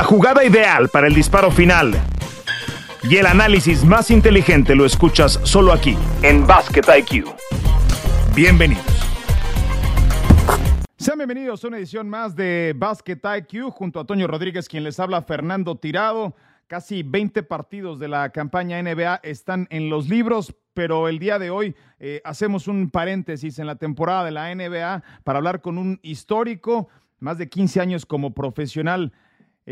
La jugada ideal para el disparo final y el análisis más inteligente lo escuchas solo aquí, en Basket IQ. Bienvenidos. Sean bienvenidos a una edición más de Basket IQ junto a Toño Rodríguez, quien les habla Fernando Tirado. Casi 20 partidos de la campaña NBA están en los libros, pero el día de hoy eh, hacemos un paréntesis en la temporada de la NBA para hablar con un histórico, más de 15 años como profesional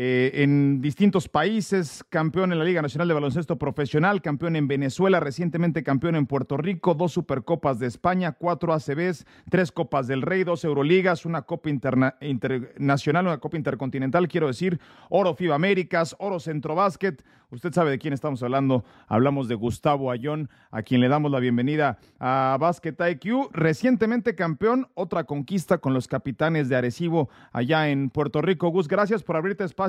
eh, en distintos países, campeón en la Liga Nacional de Baloncesto Profesional, campeón en Venezuela, recientemente campeón en Puerto Rico, dos Supercopas de España, cuatro ACBs, tres Copas del Rey, dos Euroligas, una Copa Internacional, una Copa Intercontinental, quiero decir, oro FIBA Américas, oro Centro Básquet. Usted sabe de quién estamos hablando. Hablamos de Gustavo Ayón, a quien le damos la bienvenida a Basket IQ. Recientemente campeón, otra conquista con los capitanes de Arecibo allá en Puerto Rico. Gus, gracias por abrirte espacio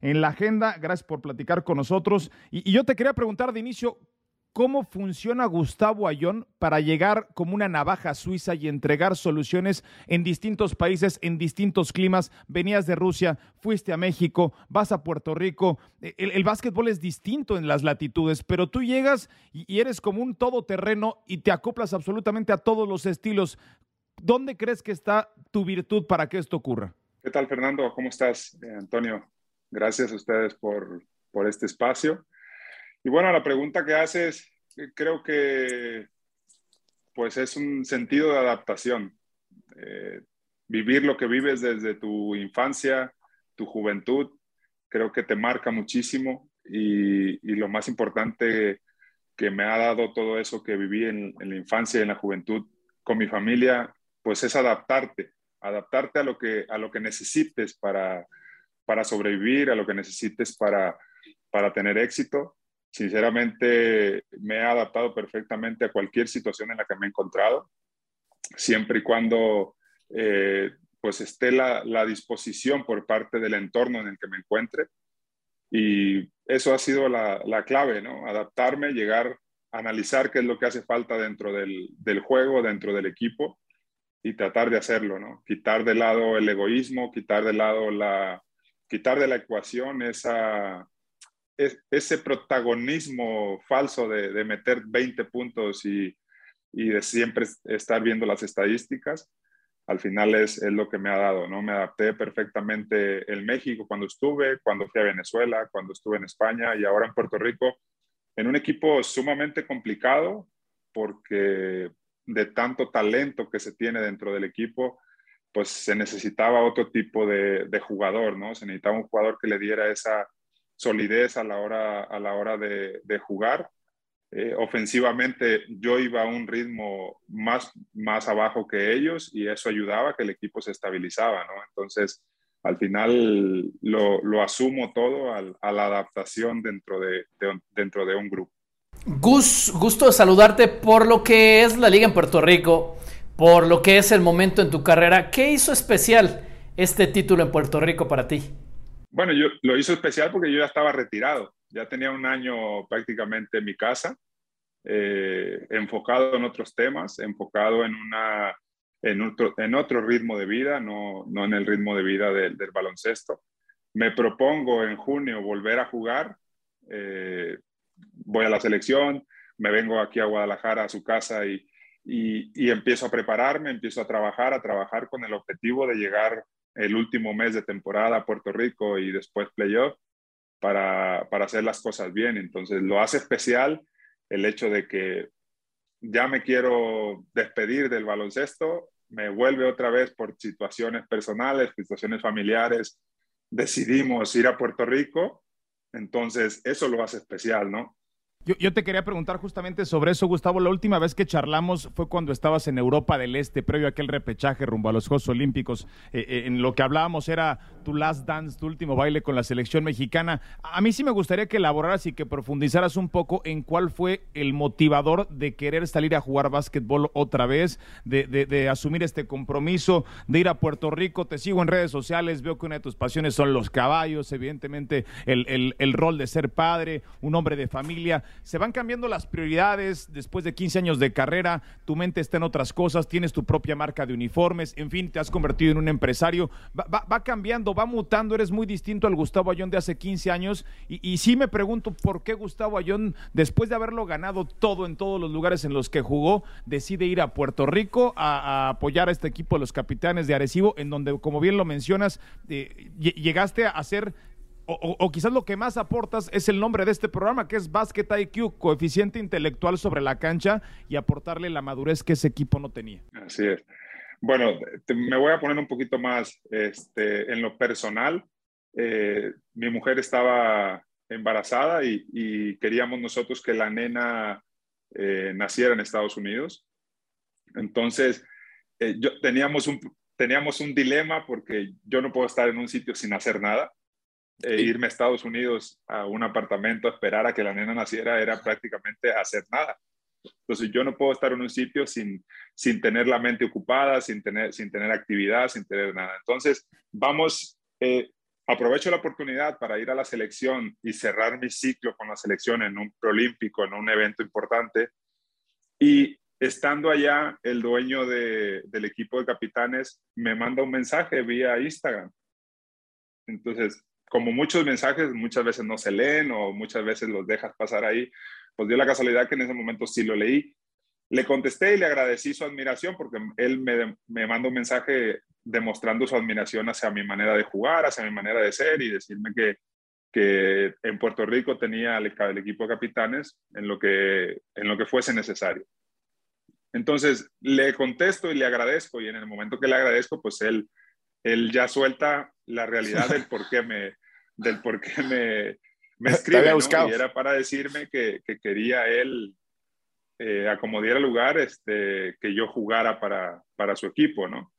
en la agenda. Gracias por platicar con nosotros. Y, yo te quería preguntar de inicio, cómo funciona Gustavo Ayón para llegar como una navaja suiza y entregar soluciones en distintos países, en distintos climas. Venías de Rusia, fuiste a México, vas a Puerto Rico. El, el básquetbol es distinto en las latitudes, pero tú llegas y, y eres como un todoterreno y te acoplas absolutamente a todos los estilos. ¿Dónde crees que está tu virtud para que esto ocurra? ¿Qué tal, Fernando? ¿Cómo estás, eh, Antonio? Gracias a ustedes por, por este espacio. Y bueno, la pregunta que haces, eh, creo que pues es un sentido de adaptación. Eh, vivir lo que vives desde tu infancia, tu juventud, creo que te marca muchísimo y, lo más importante que me ha dado todo eso que viví en, en, la infancia y en la juventud con mi familia, pues es adaptarte, adaptarte a lo que, a lo que necesites para, para sobrevivir, a lo que necesites para, para tener éxito sinceramente me he adaptado perfectamente a cualquier situación en la que me he encontrado, siempre y cuando eh, pues esté la, la, disposición por parte del entorno en el que me encuentre. Y eso ha sido la, la clave, ¿no? Adaptarme, llegar analizar qué es lo que hace falta dentro del, del, juego, dentro del equipo y tratar de hacerlo, ¿no? Quitar de lado el egoísmo, quitar de lado la, quitar de la ecuación esa, ese protagonismo falso de, de meter 20 puntos y, y, de siempre estar viendo las estadísticas, al final es, es, lo que me ha dado, ¿no? Me adapté perfectamente en México cuando estuve, cuando fui a Venezuela, cuando estuve en España y ahora en Puerto Rico, en un equipo sumamente complicado porque de tanto talento que se tiene dentro del equipo, pues se necesitaba otro tipo de, de jugador, ¿no? Se necesitaba un jugador que le diera esa solidez a la hora, a la hora de, jugar. Eh, ofensivamente yo iba a un ritmo más, más abajo que ellos y eso ayudaba a que el equipo se estabilizaba, ¿no? Entonces, al final lo, asumo todo a la adaptación dentro de, de, dentro de un grupo. Gus, gusto saludarte por lo que es la liga en Puerto Rico, por lo que es el momento en tu carrera. ¿Qué hizo especial este título en Puerto Rico para ti? Bueno, yo lo hizo especial porque yo ya estaba retirado, ya tenía un año prácticamente en mi casa, eh, enfocado en otros temas, enfocado en, una, en, otro, ritmo de vida, no, no en el ritmo de vida del, del baloncesto. Me propongo en junio volver a jugar, eh, voy a la selección, me vengo aquí a Guadalajara a su casa y, y, empiezo a prepararme, empiezo a trabajar, a trabajar con el objetivo de llegar el último mes de temporada a Puerto Rico y después playoff para, para hacer las cosas bien. Entonces lo hace especial el hecho de que ya me quiero despedir del baloncesto, me vuelve otra vez por situaciones personales, situaciones familiares, decidimos ir a Puerto Rico, entonces eso lo hace especial, ¿no? Yo, yo, te quería preguntar justamente sobre eso, Gustavo. La última vez que charlamos fue cuando estabas en Europa del Este, previo a aquel repechaje rumbo a los Juegos Olímpicos. Eh, eh, en lo que hablábamos era tu last dance, tu último baile con la selección mexicana. A mí sí me gustaría que elaboraras y que profundizaras un poco en cuál fue el motivador de querer salir a jugar básquetbol otra vez, de, de, asumir este compromiso, de ir a Puerto Rico. Te sigo en redes sociales, veo que una de tus pasiones son los caballos, evidentemente el, el, rol de ser padre, un hombre de familia se van cambiando las prioridades después de 15 años de carrera, tu mente está en otras cosas, tienes tu propia marca de uniformes, en fin, te has convertido en un empresario, va cambiando va mutando, eres muy distinto al Gustavo Ayón de hace 15 años. Y, sí me pregunto por qué Gustavo Ayón, después de haberlo ganado todo en todos los lugares en los que jugó, decide ir a Puerto Rico a, apoyar a este equipo de los capitanes de Arecibo, en donde, como bien lo mencionas, eh, llegaste a ser o, quizás lo que más aportas es el nombre de este programa, que es Basket IQ, coeficiente intelectual sobre la cancha y aportarle la madurez que ese equipo no tenía. Así es. Bueno, me voy a poner un poquito más este, en lo personal. Eh, mi mujer estaba embarazada y, queríamos nosotros que la nena eh, naciera en Estados Unidos. Entonces, eh, yo, teníamos, un, teníamos un dilema porque yo no puedo estar en un sitio sin hacer nada. E irme a Estados Unidos a un apartamento a esperar a que la nena naciera era prácticamente hacer nada. Entonces yo no puedo estar en un sitio sin, sin tener la mente ocupada, sin tener, sin tener actividad, sin tener nada. Entonces vamos, eh, aprovecho la oportunidad para ir a la selección y cerrar mi ciclo con la selección en un proolímpico, en un evento importante. Y estando allá, el dueño de, del equipo de capitanes me manda un mensaje vía Instagram. Entonces, como muchos mensajes muchas veces no se leen o muchas veces los dejas pasar ahí, pues dio la casualidad que en ese momento sí lo leí. Le contesté y le agradecí su admiración porque él me, me mandó un mensaje demostrando su admiración hacia mi manera de jugar, hacia mi manera de ser y decirme que, que en Puerto Rico tenía el, el, equipo de capitanes en lo, que, en lo que fuese necesario. Entonces le contesto y le agradezco y en el momento que le agradezco, pues él, él ya suelta la realidad del por qué me, del por qué me, me escribe. Y era para decirme que, que quería él eh, acomodar el lugar este, que yo jugara para, para su equipo, ¿no?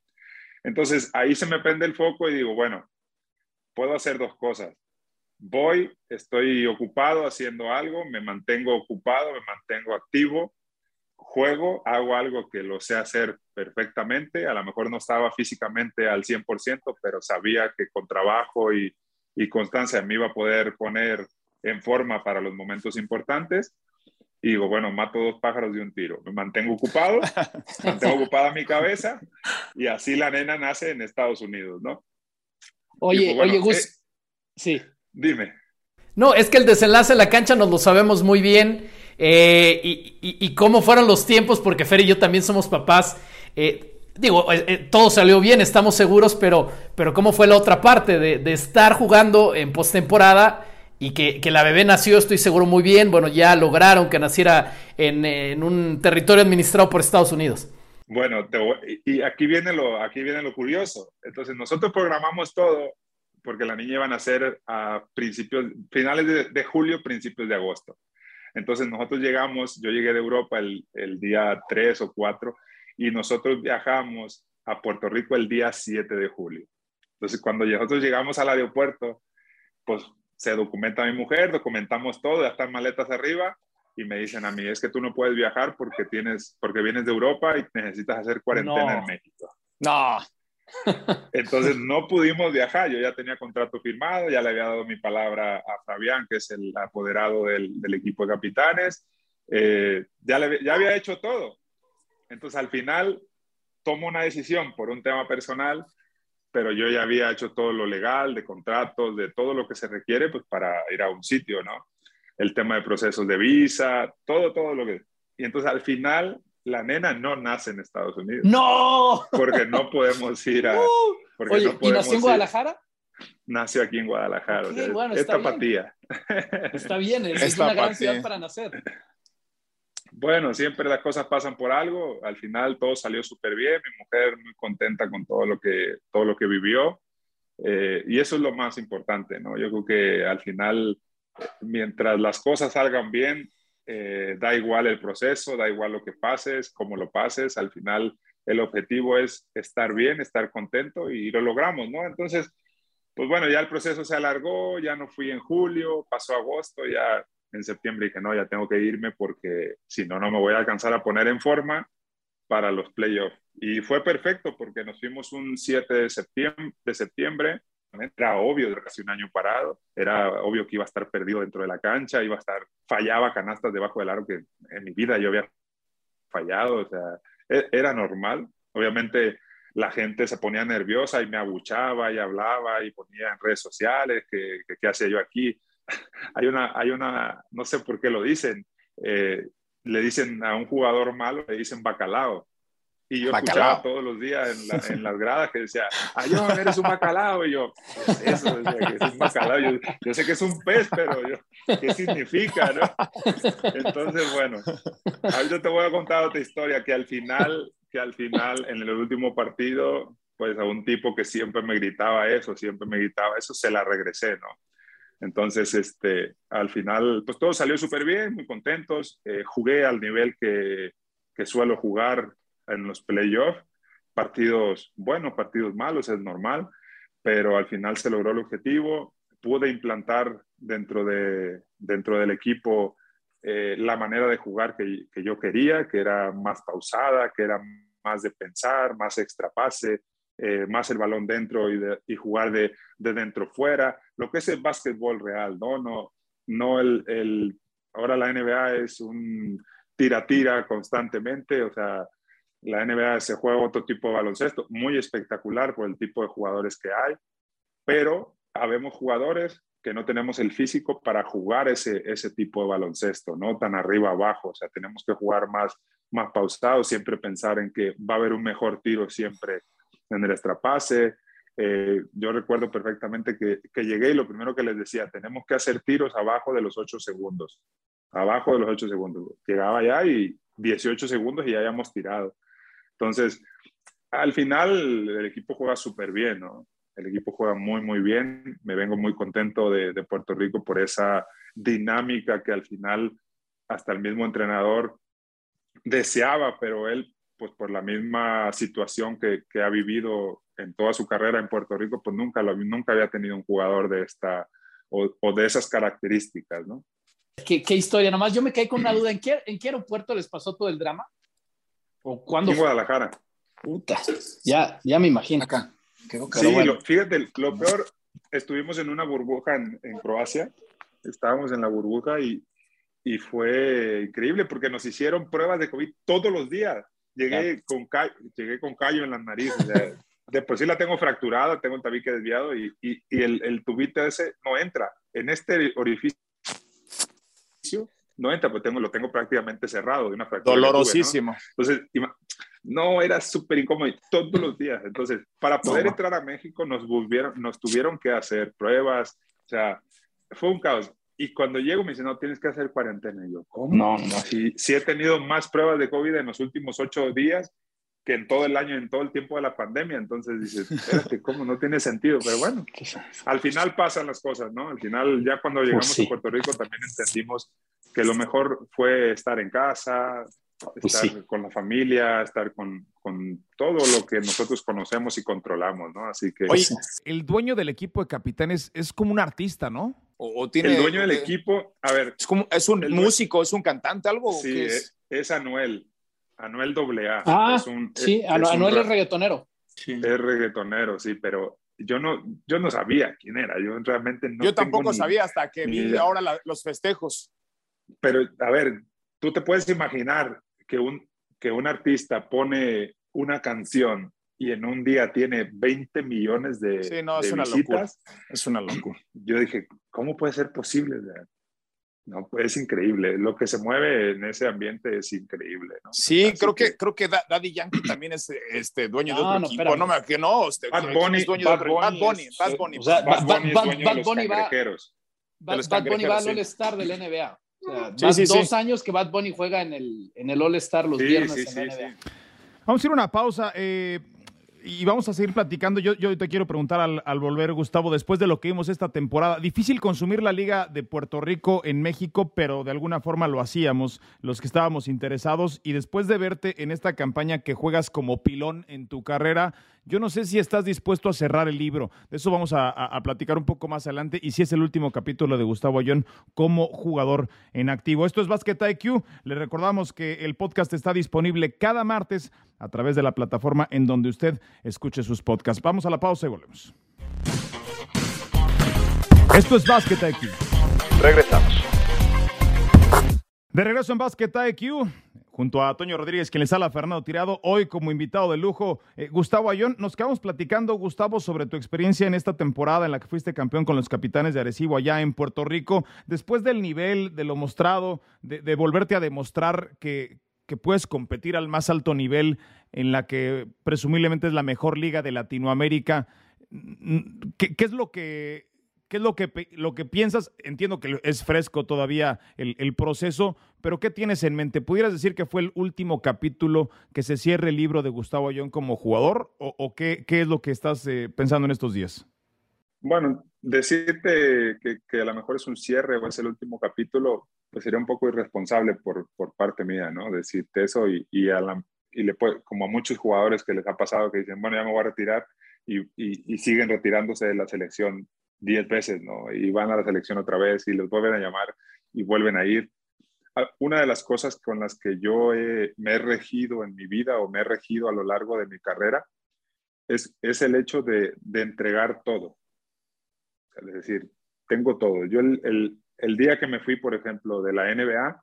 Entonces ahí se me prende el foco y digo, bueno, puedo hacer dos cosas. Voy, estoy ocupado haciendo algo, me mantengo ocupado, me mantengo activo, juego, hago algo que lo sé hacer perfectamente. A lo mejor no estaba físicamente al 100%, pero sabía que con trabajo y, y constancia me iba a poder poner en forma para los momentos importantes. Y digo, bueno, mato dos pájaros de un tiro. Me mantengo ocupado, mantengo ocupada mi cabeza y así la nena nace en Estados Unidos, ¿no? Oye, pues, oye, Gus, eh, sí. Dime. No, es que el desenlace en la cancha nos lo sabemos muy bien. Eh, y, cómo fueron los tiempos, porque Fer y yo también somos papás. Eh, digo, eh, eh, todo salió bien, estamos seguros, pero, pero ¿cómo fue la otra parte de, estar jugando en postemporada y que, la bebé nació, estoy seguro, muy bien? Bueno, ya lograron que naciera en, un territorio administrado por Estados Unidos. Bueno, y aquí viene, lo, aquí viene lo curioso. Entonces, nosotros programamos todo porque la niña iba a nacer a principios, finales de, de julio, principios de agosto. Entonces, nosotros llegamos, yo llegué de Europa el, el día 3 o 4 y nosotros viajamos a Puerto Rico el día 7 de julio. Entonces, cuando nosotros llegamos al aeropuerto, pues se documenta mi mujer, documentamos todo, ya están maletas arriba y me dicen a mí, es que tú no puedes viajar porque, tienes, porque vienes de Europa y necesitas hacer cuarentena en México. No. Entonces no pudimos viajar, yo ya tenía contrato firmado, ya le había dado mi palabra a Fabián, que es el apoderado del, del equipo de capitanes, eh, ya, le, ya había hecho todo. Entonces, al final, tomo una decisión por un tema personal, pero yo ya había hecho todo lo legal, de contratos, de todo lo que se requiere pues, para ir a un sitio, ¿no? El tema de procesos de visa, todo, todo lo que... Y entonces, al final, la nena no nace en Estados Unidos. ¡No! Porque no podemos ir a... Uh, oye, ¿y nació en Guadalajara? Nació aquí en Guadalajara. es tapatía. Está bien, es, una gran ciudad para nacer. Bueno, siempre las cosas pasan por algo. Al final todo salió súper bien. Mi mujer muy contenta con todo lo que, todo lo que vivió. Eh, y eso es lo más importante, ¿no? Yo creo que al final, mientras las cosas salgan bien, eh, da igual el proceso, da igual lo que pases, cómo lo pases. Al final, el objetivo es estar bien, estar contento y lo logramos, ¿no? Entonces, pues bueno, ya el proceso se alargó, ya no fui en julio, pasó agosto, ya en septiembre que no, ya tengo que irme porque si no, no me voy a alcanzar a poner en forma para los playoffs. Y fue perfecto porque nos fuimos un 7 de septiembre, de septiembre. Era obvio, de casi un año parado. Era obvio que iba a estar perdido dentro de la cancha, iba a estar, fallaba canastas debajo del aro que en mi vida yo había fallado. O sea, e, era normal. Obviamente la gente se ponía nerviosa y me abuchaba y hablaba y ponía en redes sociales que, qué hacía yo aquí. hay, una, hay una, no sé por qué lo dicen, eh, le dicen a un jugador malo, le dicen bacalao. Y yo escuchaba todos los días en, las gradas que decía, yo eres un bacalao. Y yo, eso, decía, que es un bacalao. Yo, sé que es un pez, pero yo, ¿qué significa? No? Entonces, bueno, yo te voy a contar otra historia que al final, que al final, en el último partido, pues a un tipo que siempre me gritaba eso, siempre me gritaba eso, se la regresé, ¿no? Entonces, este, al final, pues todo salió súper bien, muy contentos. Eh, jugué al nivel que, que suelo jugar en los playoffs, partidos buenos, partidos malos, es normal, pero al final se logró el objetivo. Pude implantar dentro, de, dentro del equipo eh, la manera de jugar que, que, yo quería, que era más pausada, que era más de pensar, más extra pase, eh, más el balón dentro y, y jugar de, de, dentro fuera, lo que es el básquetbol real, ¿no? No, no el, el, ahora la NBA es un tira-tira constantemente, o sea, la NBA se juega otro tipo de baloncesto, muy espectacular por el tipo de jugadores que hay, pero habemos jugadores que no tenemos el físico para jugar ese, ese tipo de baloncesto, no tan arriba abajo, o sea, tenemos que jugar más, más pausado, siempre pensar en que va a haber un mejor tiro siempre en el extrapase. Eh, yo recuerdo perfectamente que, que llegué y lo primero que les decía, tenemos que hacer tiros abajo de los 8 segundos, abajo de los 8 segundos. Llegaba ya y 18 segundos y ya habíamos tirado. Entonces, al final el equipo juega súper bien, ¿no? El equipo juega muy, muy bien. Me vengo muy contento de, Puerto Rico por esa dinámica que al final hasta el mismo entrenador deseaba, pero él, pues por la misma situación que, ha vivido en toda su carrera en Puerto Rico, pues nunca, lo, nunca había tenido un jugador de esta o, de esas características, ¿no? ¿Qué, ¿Qué, historia, nomás yo me caí con una duda. ¿En qué, ¿En qué aeropuerto les pasó todo el drama? ¿O cuándo? En Guadalajara. Puta, ya, ya me imagino. Acá. sí, fíjate, lo peor, estuvimos en una burbuja en, Croacia, estábamos en la burbuja y, y, fue increíble porque nos hicieron pruebas de COVID todos los días. Llegué, con, llegué con callo en las narices. Después sí la tengo fracturada, tengo el tabique desviado y, y, y el, el, tubito ese no entra. En este orificio no entra, pues tengo, lo tengo prácticamente cerrado de una fractura. Dolorosísimo. Entonces, no, era súper incómodo todos los días. Entonces, para poder entrar a México nos, volvieron, nos tuvieron que hacer pruebas, o sea, fue un caos. Y cuando llego me dicen, no, tienes que hacer cuarentena. Y yo, ¿cómo? No, no. Si, si he tenido más pruebas de COVID en los últimos ocho días que en todo el año, en todo el tiempo de la pandemia. Entonces dices, espérate, ¿cómo? No tiene sentido. Pero bueno, al final pasan las cosas, ¿no? Al final, ya cuando pues llegamos a Puerto Rico, también entendimos que lo mejor fue estar en casa, pues estar con la familia, estar con, con, todo lo que nosotros conocemos y controlamos, ¿no? Así que... Oye, el dueño del equipo de capitanes es como un artista, ¿no? O, tiene, el dueño del equipo, a ver... Es, como, es un músico, es un cantante, algo. Sí, es? es? Anuel. Anuel AA. Ah, sí, Anuel es reggaetonero. Es reggaetonero, sí, pero yo no, yo no sabía quién era. Yo realmente no. Yo tampoco sabía hasta que vi ahora los festejos. Pero, a ver, tú te puedes imaginar que un, que un artista pone una canción y en un día tiene 20 millones de, sí, no, es una Locura. Es una locura. Yo dije, ¿cómo puede ser posible? No, pues es increíble. Lo que se mueve en ese ambiente es increíble. ¿no? Sí, creo que, creo que Daddy Yankee también es este, dueño de otro no, equipo. No, que no, este, Bad Bunny, es dueño Bad de otro, Bad Bunny, Bad Bunny. O sea, Bad, Bunny es dueño de los Bunny va, Bad Bunny va al All-Star del NBA. O sea, sí, sí, dos años que Bad Bunny juega en el, en el All-Star los viernes en NBA. Vamos a ir a una pausa. Eh, y vamos a seguir platicando. Yo, yo te quiero preguntar al, volver, Gustavo, después de lo que vimos esta temporada, difícil consumir la Liga de Puerto Rico en México, pero de alguna forma lo hacíamos los que estábamos interesados. Y después de verte en esta campaña que juegas como pilón en tu carrera, yo no sé si estás dispuesto a cerrar el libro. De eso vamos a, platicar un poco más adelante. Y si es el último capítulo de Gustavo Ayón como jugador en activo. Esto es Basket IQ. Le recordamos que el podcast está disponible cada martes a través de la plataforma en donde usted escuche sus podcasts. Vamos a la pausa y volvemos. Esto es Basket IQ. De regreso en Basket IQ junto a Toño Rodríguez, quien les habla Fernando Tirado, hoy como invitado de lujo, eh, Gustavo Ayón. Nos quedamos platicando, Gustavo, sobre tu experiencia en esta temporada en la que fuiste campeón con los capitanes de Arecibo allá en Puerto Rico. Después del nivel, de lo mostrado, de, volverte a demostrar que, que puedes competir al más alto nivel en la que presumiblemente es la mejor liga de Latinoamérica. ¿Qué, qué es lo que ¿Qué es lo que, lo que piensas? Entiendo que es fresco todavía el, proceso, pero ¿qué tienes en mente? ¿Pudieras decir que fue el último capítulo que se cierre el libro de Gustavo Ayón como jugador? ¿O, qué, qué, es lo que estás eh, pensando en estos días? Bueno, decirte que, a lo mejor es un cierre o es el último capítulo, pues sería un poco irresponsable por, por parte mía, ¿no? Decirte eso y, y, a la, y le como a muchos jugadores que les ha pasado que dicen, bueno, ya me voy a retirar y, y siguen retirándose de la selección 10 veces, ¿no? Y van a la selección otra vez y los vuelven a llamar y vuelven a ir. Ah, una de las cosas con las que yo me he regido en mi vida o me he regido a lo largo de mi carrera es, es el hecho de, de entregar todo. Es decir, tengo todo. Yo el, el, el, día que me fui, por ejemplo, de la NBA,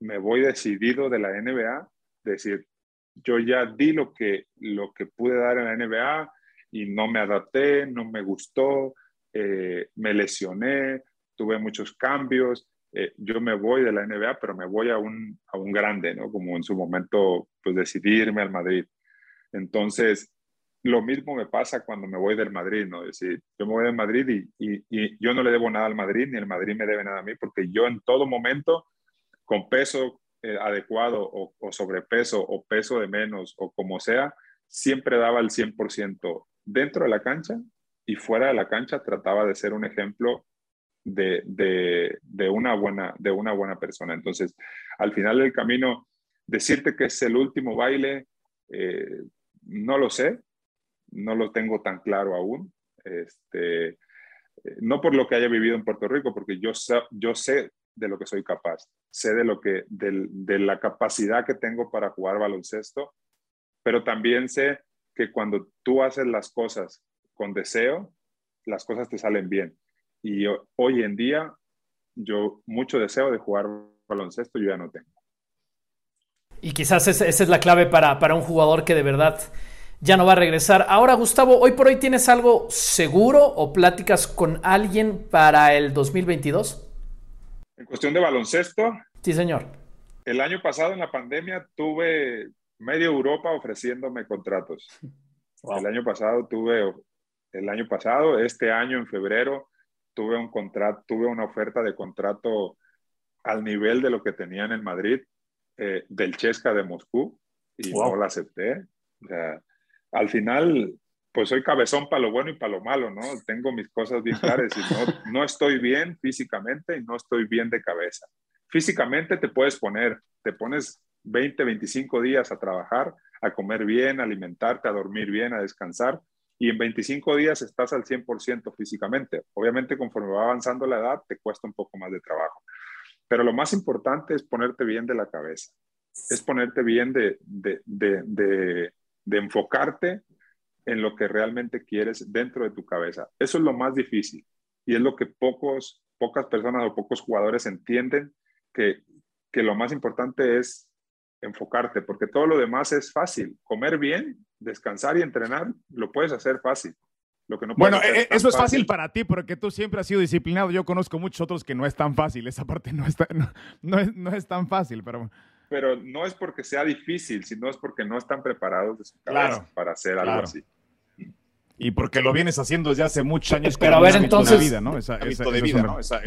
me voy decidido de la NBA, decir, yo ya di lo que, lo que pude dar en la NBA y no me adapté, no me gustó, eh, me lesioné, tuve muchos cambios. Eh, yo me voy de la NBA, pero me voy a un, a un grande, ¿no? Como en su momento, pues decidirme al Madrid. Entonces, lo mismo me pasa cuando me voy del Madrid, ¿no? Es decir, yo me voy del Madrid y, y, yo no le debo nada al Madrid, ni el Madrid me debe nada a mí, porque yo en todo momento, con peso eh, adecuado o, o, sobrepeso o peso de menos o como sea, siempre daba el 100% dentro de la cancha y fuera de la cancha trataba de ser un ejemplo de, de, una, buena, de una buena persona. Entonces, al final del camino, decirte que es el último baile, eh, no lo sé, no lo tengo tan claro aún. Este, eh, no por lo que haya vivido en Puerto Rico, porque yo, yo sé de lo que soy capaz, sé de, lo que, de, de la capacidad que tengo para jugar baloncesto, pero también sé que cuando tú haces las cosas con deseo, las cosas te salen bien. Y hoy en día, yo mucho deseo de jugar baloncesto, yo ya no tengo. Y quizás esa, es la clave para, para un jugador que de verdad ya no va a regresar. Ahora, Gustavo, hoy por hoy tienes algo seguro o pláticas con alguien para el 2022? En cuestión de baloncesto. Sí, señor. El año pasado en la pandemia tuve medio Europa ofreciéndome contratos. El año pasado tuve el año pasado. Este año, en febrero, tuve, un contrato, tuve una oferta de contrato al nivel de lo que tenían en Madrid, eh, del Chesca de Moscú, y no la acepté. al final, pues soy cabezón para lo bueno y para lo malo, ¿no? Tengo mis cosas bien claras y no, no estoy bien físicamente y no estoy bien de cabeza. Físicamente te puedes poner, te pones 20, 25 días a trabajar, a comer bien, a alimentarte, a dormir bien, a descansar, y en 25 días estás al 100% físicamente. Obviamente conforme va avanzando la edad te cuesta un poco más de trabajo. Pero lo más importante es ponerte bien de la cabeza, es ponerte bien de, de, de, de, enfocarte en lo que realmente quieres dentro de tu cabeza. Eso es lo más difícil y es lo que pocos, pocas personas o pocos jugadores entienden que, que lo más importante es enfocarte, porque todo lo demás es fácil. Comer bien, descansar y entrenar, lo puedes hacer fácil. Lo que no bueno, eh, eso es fácil, para ti porque tú siempre has sido disciplinado. Yo conozco muchos otros que no es tan fácil. Esa parte no, está, no, es, no es tan fácil, pero... Pero no es porque sea difícil, sino es porque no están preparados de su cabeza para hacer algo así. Y porque lo vienes haciendo desde hace muchos años. Pero a ver, entonces. Vida, ¿no? Esa, de vida, ¿no? Esa,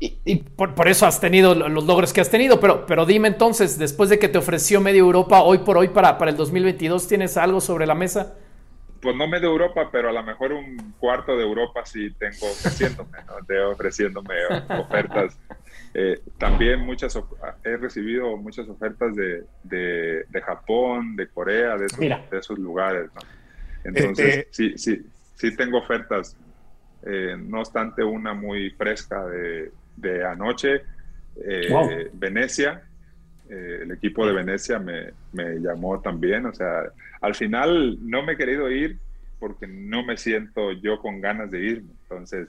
Y, por, eso has tenido los logros que has tenido. Pero, pero dime entonces, después de que te ofreció medio Europa, hoy por hoy para, para el 2022, ¿tienes algo sobre la mesa? Pues no medio Europa, pero a lo mejor un cuarto de Europa sí tengo ofreciéndome, ¿no? De ofreciéndome ofertas. Eh, también muchas he recibido muchas ofertas de, de, de Japón, de Corea, de esos, de esos lugares, ¿no? Entonces, eh, sí, sí, sí tengo ofertas, eh, no obstante una muy fresca de, de anoche, eh, Venecia, el equipo de Venecia me, me, llamó también, o sea, al final no me he querido ir porque no me siento yo con ganas de irme, entonces,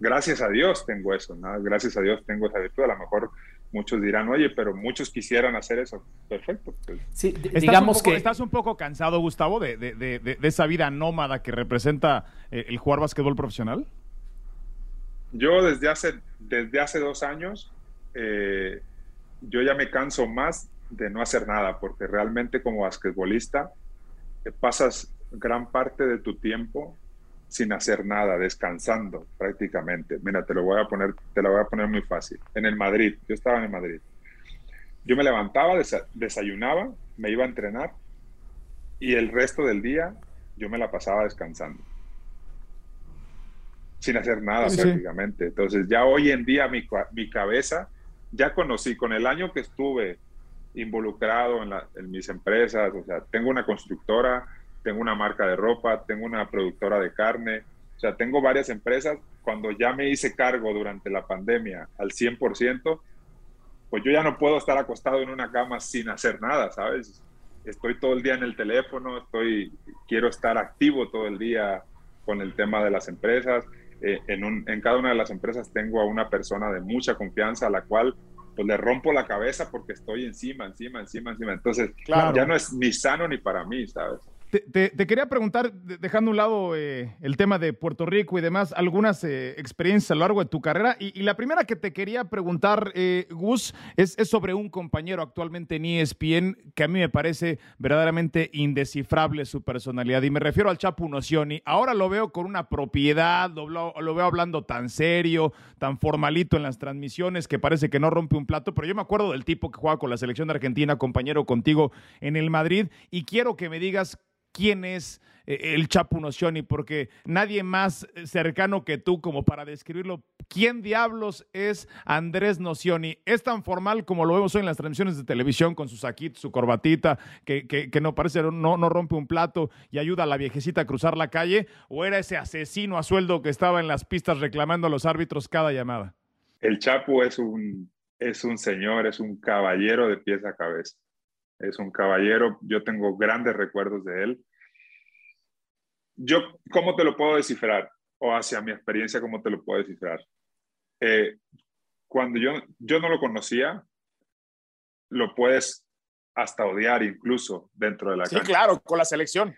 gracias a Dios tengo eso, ¿no? gracias a Dios tengo esa virtud, a lo mejor muchos dirán, oye, pero muchos quisieran hacer eso. Perfecto. Pues. Sí, digamos que... ¿Estás un poco cansado, Gustavo, de, de, de, esa vida nómada que representa eh, el jugar básquetbol profesional? Yo desde hace, desde hace dos años, eh, yo ya me canso más de no hacer nada, porque realmente como basquetbolista eh, pasas gran parte de tu tiempo sin hacer nada, descansando prácticamente. Mira, te lo voy a poner, te lo voy a poner muy fácil. En el Madrid, yo estaba en el Madrid. Yo me levantaba, desayunaba, me iba a entrenar y el resto del día yo me la pasaba descansando. Sin hacer nada prácticamente. Entonces ya hoy en día mi, mi, cabeza, ya conocí con el año que estuve involucrado en, en mis empresas, o sea, tengo una constructora, tengo una marca de ropa, tengo una productora de carne, o sea, tengo varias empresas. Cuando ya me hice cargo durante la pandemia al 100%, pues yo ya no puedo estar acostado en una cama sin hacer nada, ¿sabes? Estoy todo el día en el teléfono, estoy, quiero estar activo todo el día con el tema de las empresas. Eh, en, un, en cada una de las empresas tengo a una persona de mucha confianza a la cual pues le rompo la cabeza porque estoy encima, encima, encima, encima. Entonces, ya no es ni sano ni para mí, ¿sabes? Te, quería preguntar, dejando a un lado eh, el tema de Puerto Rico y demás, algunas eh, experiencias a lo largo de tu carrera. Y, la primera que te quería preguntar, eh, Gus, es, sobre un compañero actualmente en ESPN que a mí me parece verdaderamente indescifrable su personalidad. Y me refiero al Chapu Nocioni. Ahora lo veo con una propiedad, lo, lo veo hablando tan serio, tan formalito en las transmisiones, que parece que no rompe un plato. Pero yo me acuerdo del tipo que juega con la selección de Argentina, compañero contigo en el Madrid. Y quiero que me digas quién es eh, el Chapu Nocioni, porque nadie más cercano que tú como para describirlo. ¿Quién diablos es Andrés Nocioni? ¿Es tan formal como lo vemos hoy en las transmisiones de televisión con su saquito, su corbatita, que, no parece, no, no rompe un plato y ayuda a la viejecita a cruzar la calle? ¿O era ese asesino a sueldo que estaba en las pistas reclamando a los árbitros cada llamada? El Chapu es un, es un señor, es un caballero de pies a cabeza es un caballero, yo tengo grandes recuerdos de él. Yo, ¿cómo te lo puedo descifrar? O hacia mi experiencia, ¿cómo te lo puedo descifrar? Eh, cuando yo, yo no lo conocía, lo puedes hasta odiar incluso dentro de la sí, claro, con la selección.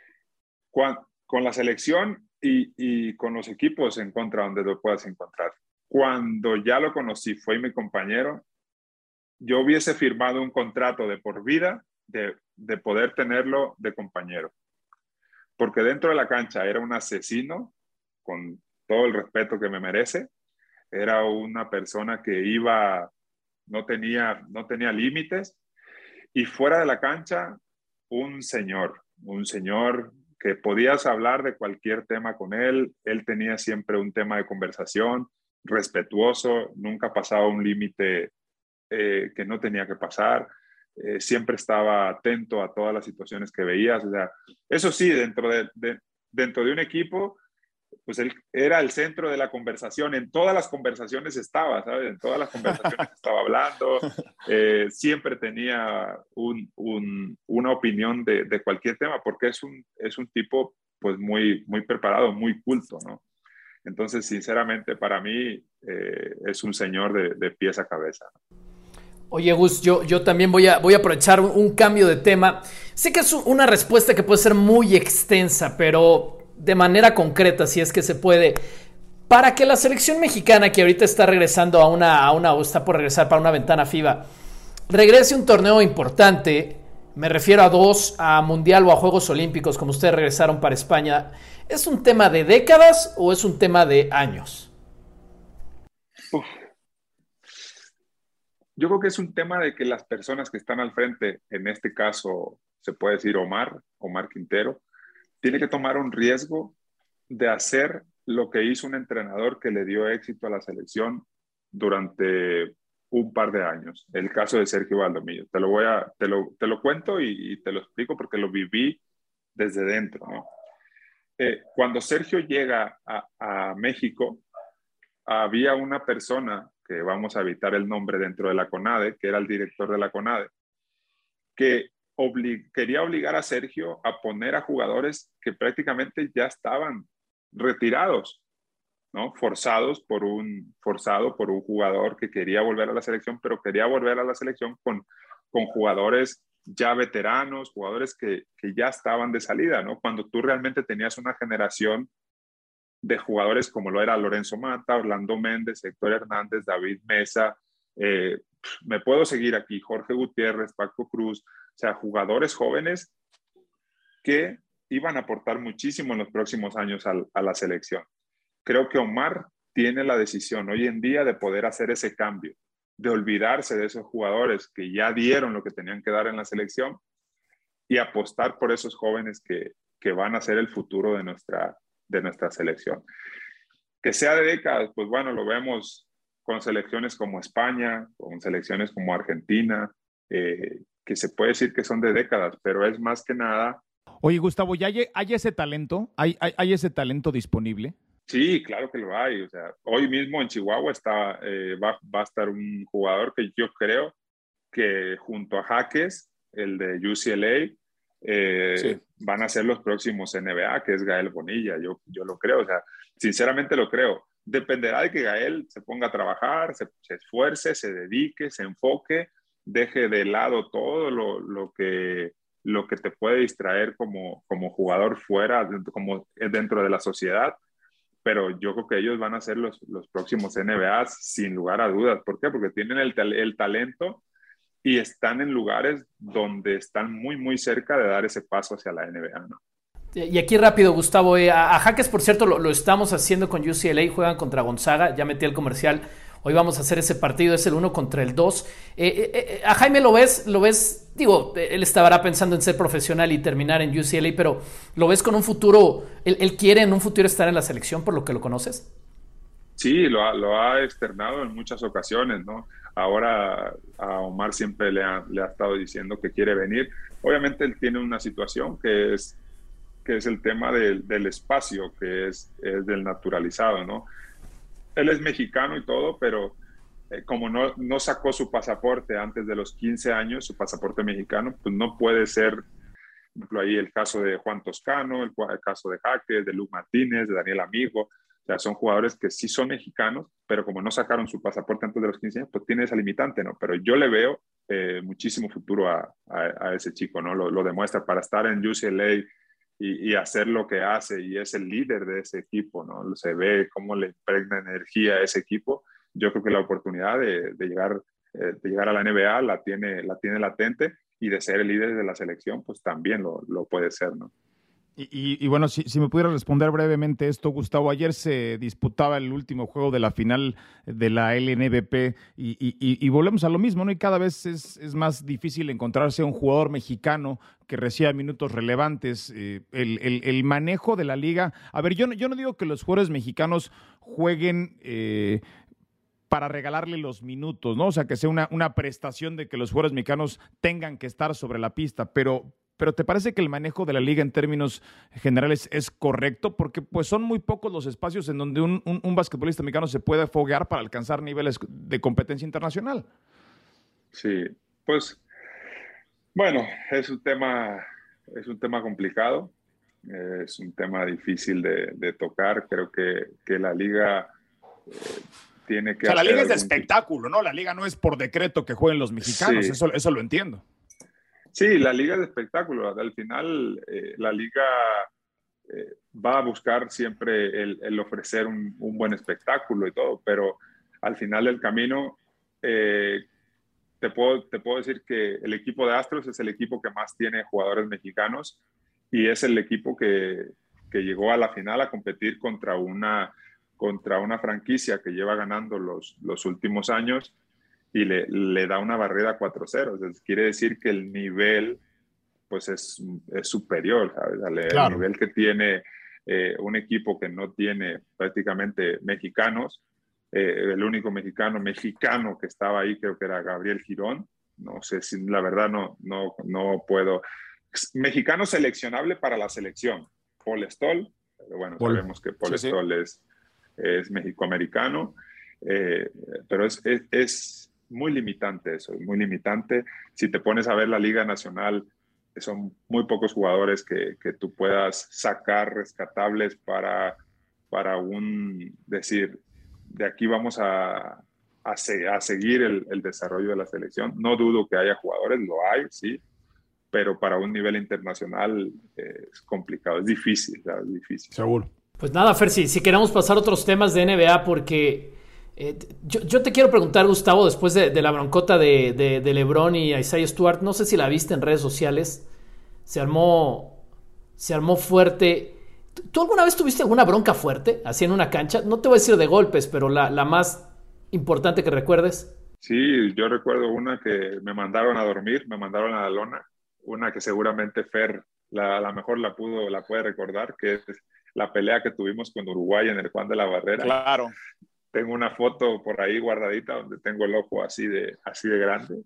con la selección y, y, con los equipos en contra donde lo puedas encontrar. Cuando ya lo conocí, fue mi compañero, yo hubiese firmado un contrato de por vida de, poder tenerlo de compañero. Porque dentro de la cancha era un asesino, con todo el respeto que me merece, era una persona que iba, no tenía, no tenía límites, y fuera de la cancha, un señor, un señor que podías hablar de cualquier tema con él, él tenía siempre un tema de conversación respetuoso, nunca pasaba un límite eh, que no tenía que pasar. Eh, siempre estaba atento a todas las situaciones que veías. O sea, eso sí, dentro de, dentro de un equipo, pues él era el centro de la conversación. En todas las conversaciones estaba, ¿sabes? En todas las conversaciones estaba hablando. Eh, siempre tenía un, un, una opinión de, de, cualquier tema, porque es un, es un tipo pues muy, muy preparado, muy culto, ¿no? Entonces, sinceramente, para mí eh, es un señor de, de pies a cabeza. Oye, Gus, yo, yo también voy a, voy a aprovechar un, cambio de tema. Sé que es una respuesta que puede ser muy extensa, pero de manera concreta, si es que se puede. Para que la selección mexicana, que ahorita está regresando a una, a una o está por regresar para una ventana FIBA, regrese un torneo importante, me refiero a dos, a Mundial o a Juegos Olímpicos, como ustedes regresaron para España, ¿es un tema de décadas o es un tema de años? Uf, yo creo que es un tema de que las personas que están al frente, en este caso se puede decir Omar, Omar Quintero, tiene que tomar un riesgo de hacer lo que hizo un entrenador que le dio éxito a la selección durante un par de años. El caso de Sergio Valdomillo. Te lo voy a, te lo, te lo cuento y, te lo explico porque lo viví desde dentro. Eh, cuando Sergio llega a, a México, había una persona que vamos a evitar el nombre dentro de la CONADE, que era el director de la CONADE, que quería obligar a Sergio a poner a jugadores que prácticamente ya estaban retirados ¿no? Forzados por un, forzado por un jugador que quería volver a la selección, pero quería volver a la selección con, con jugadores ya veteranos, jugadores que, que ya estaban de salida, ¿no? Cuando tú realmente tenías una generación de jugadores como lo era Lorenzo Mata, Orlando Méndez, Héctor Hernández, David Mesa, eh, me puedo seguir aquí, Jorge Gutiérrez, Paco Cruz, o sea, jugadores jóvenes que iban a aportar muchísimo en los próximos años a, la selección. Creo que Omar tiene la decisión hoy en día de poder hacer ese cambio, de olvidarse de esos jugadores que ya dieron lo que tenían que dar en la selección y apostar por esos jóvenes que, que van a ser el futuro de nuestra, de nuestra selección. Que sea de décadas, pues bueno, lo vemos con selecciones como España, con selecciones como Argentina, eh, que se puede decir que son de décadas, pero es más que nada. Oye, Gustavo, ¿ya hay, hay ese talento? ¿Hay, ¿Hay, ese talento disponible? Sí, claro que lo hay. O sea, hoy mismo en Chihuahua está, eh, va, va, a estar un jugador que yo creo que junto a Jaques, el de UCLA, eh, van a ser los próximos NBA, que es Gael Bonilla. Yo, yo lo creo, o sea, sinceramente lo creo. Dependerá de que Gael se ponga a trabajar, se, esfuerce, se dedique, se enfoque, deje de lado todo lo, lo, que, lo que te puede distraer como, como jugador fuera, como dentro de la sociedad. Pero yo creo que ellos van a ser los, los próximos NBA sin lugar a dudas. ¿Por qué? Porque tienen el, el talento y están en lugares donde están muy, muy cerca de dar ese paso hacia la NBA. ¿no? Y aquí rápido, Gustavo, eh, a, Jaques, por cierto, lo, estamos haciendo con UCLA, juegan contra Gonzaga, ya metí el comercial, hoy vamos a hacer ese partido, es el 1 contra el 2. Eh, eh, a Jaime lo ves, lo ves, digo, él estará pensando en ser profesional y terminar en UCLA, pero ¿lo ves con un futuro, él, quiere en un futuro estar en la selección por lo que lo conoces? Sí, lo ha, lo ha externado en muchas ocasiones, ¿no? Ahora a Omar siempre le ha, le ha estado diciendo que quiere venir. Obviamente él tiene una situación que es, que es el tema del, del espacio, que es, es, del naturalizado, ¿no? Él es mexicano y todo, pero eh, como no, no sacó su pasaporte antes de los 15 años, su pasaporte mexicano, pues no puede ser, por ejemplo, ahí el caso de Juan Toscano, el, el caso de Jaque, de Luke Martínez, de Daniel Amigo, son jugadores que sí son mexicanos, pero como no sacaron su pasaporte antes de los 15 años, pues tiene esa limitante, ¿no? Pero yo le veo eh, muchísimo futuro a, a, ese chico, ¿no? Lo, lo, demuestra para estar en UCLA y, y, hacer lo que hace y es el líder de ese equipo, ¿no? Se ve cómo le impregna energía a ese equipo. Yo creo que la oportunidad de, de llegar, eh, de llegar a la NBA la tiene, la tiene latente y de ser el líder de la selección, pues también lo, lo puede ser, ¿no? Y, bueno, si, me pudiera responder brevemente esto, Gustavo, ayer se disputaba el último juego de la final de la LNBP y, volvemos a lo mismo, ¿no? Y cada vez es, más difícil encontrarse un jugador mexicano que reciba minutos relevantes. Eh, el, manejo de la liga. A ver, yo no, yo no digo que los jugadores mexicanos jueguen. Eh, para regalarle los minutos, ¿no? O sea, que sea una, una prestación de que los jugadores mexicanos tengan que estar sobre la pista, pero, pero ¿te parece que el manejo de la liga en términos generales es correcto? Porque pues son muy pocos los espacios en donde un, un, basquetbolista mexicano se puede foguear para alcanzar niveles de competencia internacional. Sí, pues bueno, es un tema, es un tema complicado, es un tema difícil de, tocar. Creo que, que la liga eh, tiene que... O sea, la liga es de espectáculo, ¿no? La liga no es por decreto que jueguen los mexicanos, eso, eso lo entiendo. Sí, la liga de espectáculo. Al final, eh, la liga eh, va a buscar siempre el, ofrecer un, buen espectáculo y todo, pero al final del camino, eh, te, puedo, decir que el equipo de Astros es el equipo que más tiene jugadores mexicanos y es el equipo que, llegó a la final a competir contra una, contra una franquicia que lleva ganando los últimos años y le, le da una barrera 4-0. Quiere decir que el nivel pues es, es superior Al, nivel que tiene eh, un equipo que no tiene prácticamente mexicanos. Eh, el único mexicano mexicano que estaba ahí creo que era Gabriel Girón. No sé si la verdad no, no, no puedo. Mexicano seleccionable para la selección. Paul Stoll, pero bueno, sabemos que Paul Stoll es, es mexicoamericano. Eh, pero es, es, muy limitante eso, muy limitante. Si te pones a ver la Liga Nacional, son muy pocos jugadores que, que tú puedas sacar rescatables para, para un decir, de aquí vamos a, a, seguir el, desarrollo de la selección. No dudo que haya jugadores, lo hay, sí, pero para un nivel internacional eh, es complicado, es difícil, es difícil. Seguro. Pues nada, Fer, si, si queremos pasar a otros temas de NBA, porque eh, yo, te quiero preguntar, Gustavo, después de, la broncota de, de, LeBron y Isaiah Stewart, no sé si la viste en redes sociales, se armó, se armó fuerte. ¿Tú alguna vez tuviste alguna bronca fuerte, así en una cancha? No te voy a decir de golpes, pero la, la más importante que recuerdes. Sí, yo recuerdo una que me mandaron a dormir, me mandaron a la lona, una que seguramente Fer la, a lo mejor la pudo, la puede recordar, que es la pelea que tuvimos con Uruguay en el Juan de la Barrera. Claro. Tengo una foto por ahí guardadita donde tengo el ojo así de, así de grande.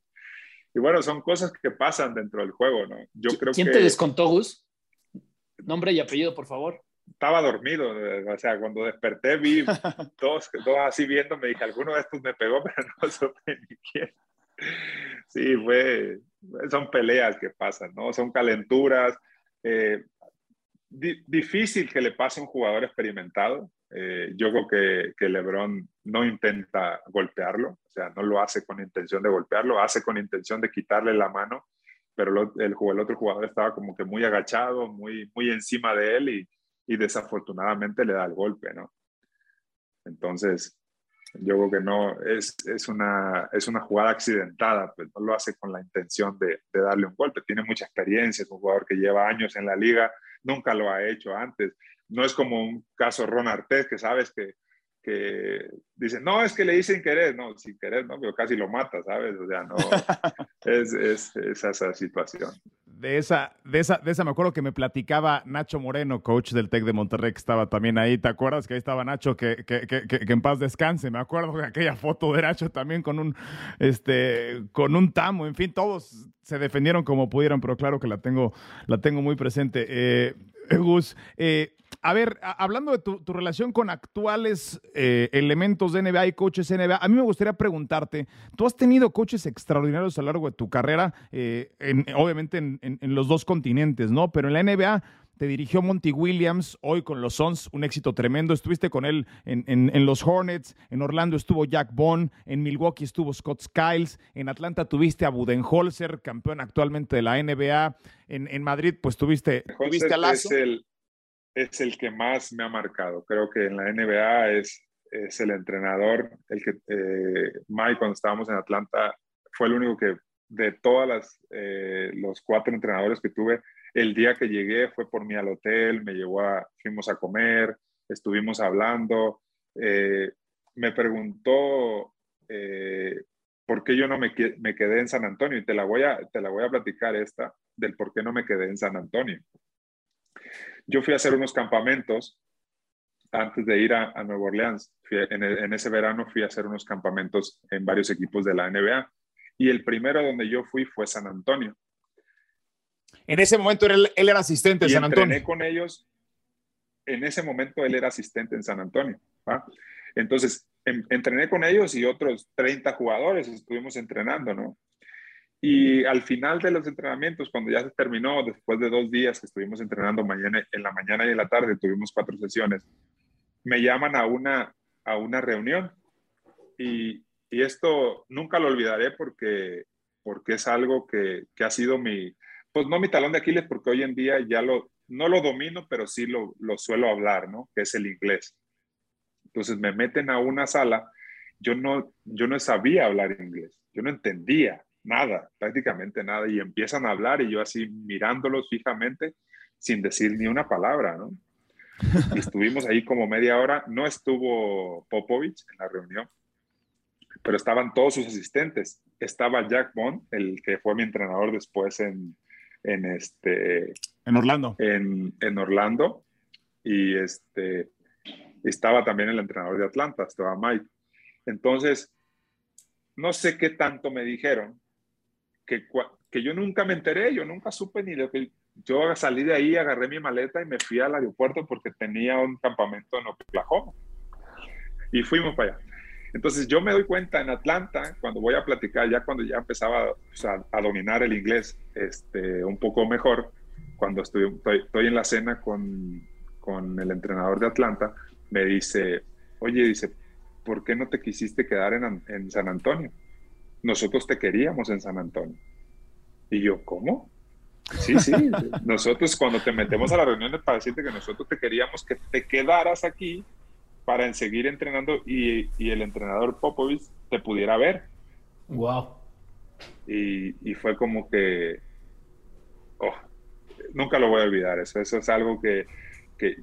Y bueno, son cosas que pasan dentro del juego, ¿no? Yo creo ¿Quién te descontó, Gus? Nombre y apellido, por favor. Estaba dormido, o sea, cuando desperté vi dos, dos así viendo, me dije, alguno de estos me pegó, pero no supe ni quién. Sí, fue, son peleas que pasan, ¿no? Son calenturas. Eh, difícil que le pase a un jugador experimentado. Eh, yo creo que, LeBron no intenta golpearlo, o sea, no lo hace con intención de golpearlo, hace con intención de quitarle la mano, pero el, otro jugador estaba como que muy agachado, muy, muy encima de él y, desafortunadamente le da el golpe, ¿no? Entonces, yo creo que no, es, es, una, es una jugada accidentada, pues no lo hace con la intención de, de, darle un golpe. Tiene mucha experiencia, es un jugador que lleva años en la liga, nunca lo ha hecho antes. No es como un caso Ron Artés, que sabes que, que dicen, no, es que le hice sin querer, no, sin querer, no, pero casi lo mata, ¿sabes? O sea, no, es, es, es esa situación de esa, de esa, de esa me acuerdo que me platicaba Nacho Moreno, coach del Tec de Monterrey, que estaba también ahí. ¿Te acuerdas que ahí estaba Nacho, que, que, que, que en paz descanse? Me acuerdo de aquella foto de Nacho también con un, este, con un tamo. En fin, todos se defendieron como pudieron, pero claro que la tengo, la tengo muy presente. Eh, Gus, eh, a ver, hablando de tu, relación con actuales eh, elementos de NBA y coaches NBA, a mí me gustaría preguntarte, tú has tenido coaches extraordinarios a lo largo de tu carrera, eh, obviamente en, los dos continentes, ¿no? Pero en la NBA te dirigió Monty Williams, hoy con los Suns, un éxito tremendo. Estuviste con él en, los Hornets, en Orlando estuvo Jack Bond, en Milwaukee estuvo Scott Skiles, en Atlanta tuviste a Budenholzer, campeón actualmente de la NBA, en, Madrid pues tuviste, tuviste a Lazo es el que más me ha marcado. Creo que en la NBA es, es el entrenador, el que eh, Mike cuando estábamos en Atlanta fue el único que de todas las eh, los cuatro entrenadores que tuve, el día que llegué fue por mí al hotel, me llevó a, fuimos a comer, estuvimos hablando, eh, me preguntó por qué yo no me, me, quedé en San Antonio y te la voy a te la voy a platicar esta del por qué no me quedé en San Antonio. Yo fui a hacer unos campamentos antes de ir a, Nueva Orleans. en, ese verano fui a hacer unos campamentos en varios equipos de la NBA. Y el primero donde yo fui fue San Antonio. En ese momento él, él era asistente en San Antonio. Entrené con ellos. En ese momento él era asistente en San Antonio. Entonces, entrené con ellos y otros 30 jugadores estuvimos entrenando, ¿no? Y al final de los entrenamientos, cuando ya se terminó, después de dos días que estuvimos entrenando mañana, en la mañana y en la tarde, tuvimos cuatro sesiones, me llaman a una, a una reunión. Y, y esto nunca lo olvidaré porque, porque es algo que, que, ha sido mi, pues no mi talón de Aquiles, porque hoy en día ya lo, no lo domino, pero sí lo, lo suelo hablar, ¿no? Que es el inglés. Entonces me meten a una sala, yo no, yo no sabía hablar inglés, yo no entendía nada, prácticamente nada, y empiezan a hablar y yo así mirándolos fijamente sin decir ni una palabra, ¿no? estuvimos ahí como media hora, no estuvo Popovich en la reunión, pero estaban todos sus asistentes. Estaba Jack Bond, el que fue mi entrenador después en, en este... En Orlando. En, en Orlando. Y este, estaba también el entrenador de Atlanta, estaba Mike. Entonces, no sé qué tanto me dijeron, que, que yo nunca me enteré, yo nunca supe ni lo que... Yo salí de ahí, agarré mi maleta y me fui al aeropuerto porque tenía un campamento en Oklahoma. Y fuimos para allá. Entonces yo me doy cuenta en Atlanta, cuando voy a platicar, ya cuando ya empezaba a, dominar el inglés este, un poco mejor, cuando estoy, estoy, en la cena con, con, el entrenador de Atlanta, me dice, oye, dice, ¿por qué no te quisiste quedar en, San Antonio? Nosotros te queríamos en San Antonio. Y yo, ¿cómo? Sí, sí, nosotros cuando te metemos a las reuniones para decirte que nosotros te queríamos que te quedaras aquí para seguir entrenando y, el entrenador Popovich te pudiera ver. Wow. Y, y fue como que, oh, nunca lo voy a olvidar, eso, eso es algo que, que